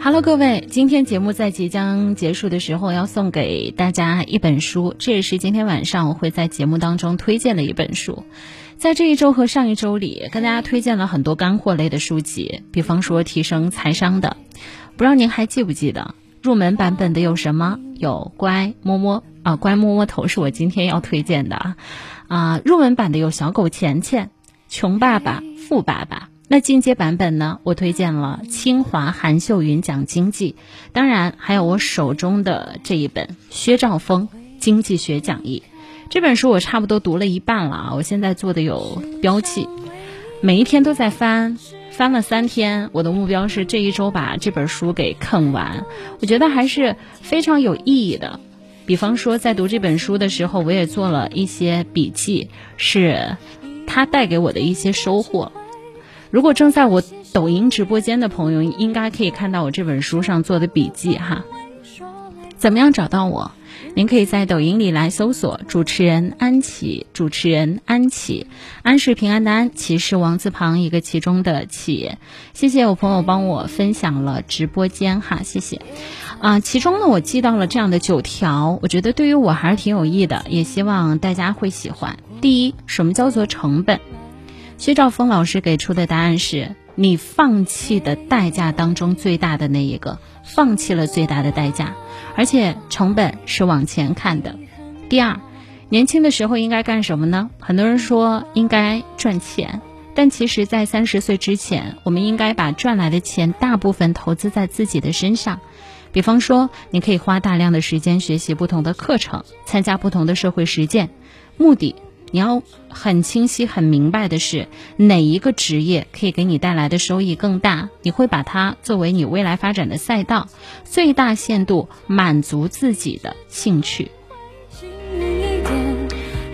Hello，各位，今天节目在即将结束的时候要送给大家一本书，这也是今天晚上我会在节目当中推荐的一本书。在这一周和上一周里，跟大家推荐了很多干货类的书籍，比方说提升财商的。不知道您还记不记得入门版本的有什么？有乖摸摸啊，乖摸摸头是我今天要推荐的啊。入门版的有小狗钱钱、穷爸爸、富爸爸。那进阶版本呢？我推荐了清华韩秀云讲经济，当然还有我手中的这一本薛兆丰经济学讲义。这本书我差不多读了一半了啊，我现在做的有标记，每一天都在翻，翻了三天。我的目标是这一周把这本书给啃完。我觉得还是非常有意义的。比方说，在读这本书的时候，我也做了一些笔记，是它带给我的一些收获。如果正在我抖音直播间的朋友，应该可以看到我这本书上做的笔记哈。怎么样找到我？您可以在抖音里来搜索主持人安琪，主持人安琪，安是平安的安，琪是王字旁一个其中的琪。谢谢我朋友帮我分享了直播间哈，谢谢。啊，其中呢我记到了这样的九条，我觉得对于我还是挺有益的，也希望大家会喜欢。第一，什么叫做成本？薛兆丰老师给出的答案是你放弃的代价当中最大的那一个，放弃了最大的代价，而且成本是往前看的。第二，年轻的时候应该干什么呢？很多人说应该赚钱，但其实，在三十岁之前，我们应该把赚来的钱大部分投资在自己的身上。比方说，你可以花大量的时间学习不同的课程，参加不同的社会实践，目的。你要很清晰、很明白的是，哪一个职业可以给你带来的收益更大？你会把它作为你未来发展的赛道，最大限度满足自己的兴趣。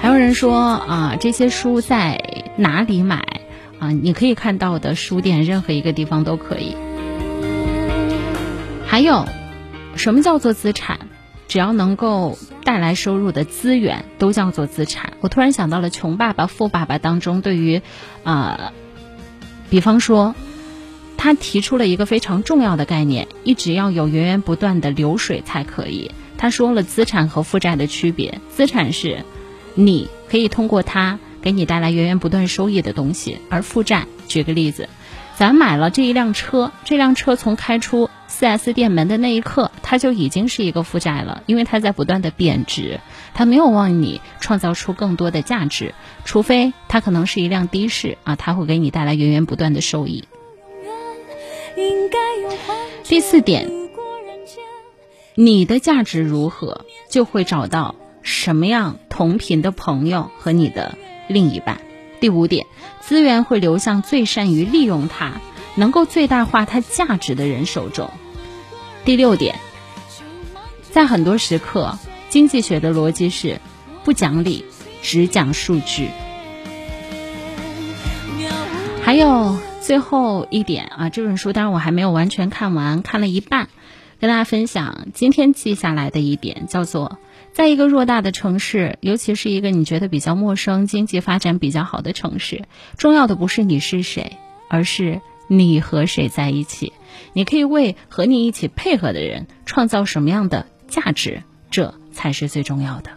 还有人说啊，这些书在哪里买？啊，你可以看到的书店，任何一个地方都可以。还有，什么叫做资产？只要能够带来收入的资源都叫做资产。我突然想到了《穷爸爸富爸爸》当中对于，啊，比方说，他提出了一个非常重要的概念：一直要有源源不断的流水才可以。他说了资产和负债的区别：资产是你可以通过它给你带来源源不断收益的东西，而负债，举个例子，咱买了这一辆车，这辆车从开出。4S 店门的那一刻，它就已经是一个负债了，因为它在不断的贬值，它没有往你创造出更多的价值，除非它可能是一辆的士啊，它会给你带来源源不断的收益。第四点，你的价值如何，就会找到什么样同频的朋友和你的另一半。第五点，资源会流向最善于利用它、能够最大化它价值的人手中。第六点，在很多时刻，经济学的逻辑是不讲理，只讲数据。还有最后一点啊，这本书当然我还没有完全看完，看了一半，跟大家分享今天记下来的一点，叫做在一个偌大的城市，尤其是一个你觉得比较陌生、经济发展比较好的城市，重要的不是你是谁，而是你和谁在一起。你可以为和你一起配合的人创造什么样的价值，这才是最重要的。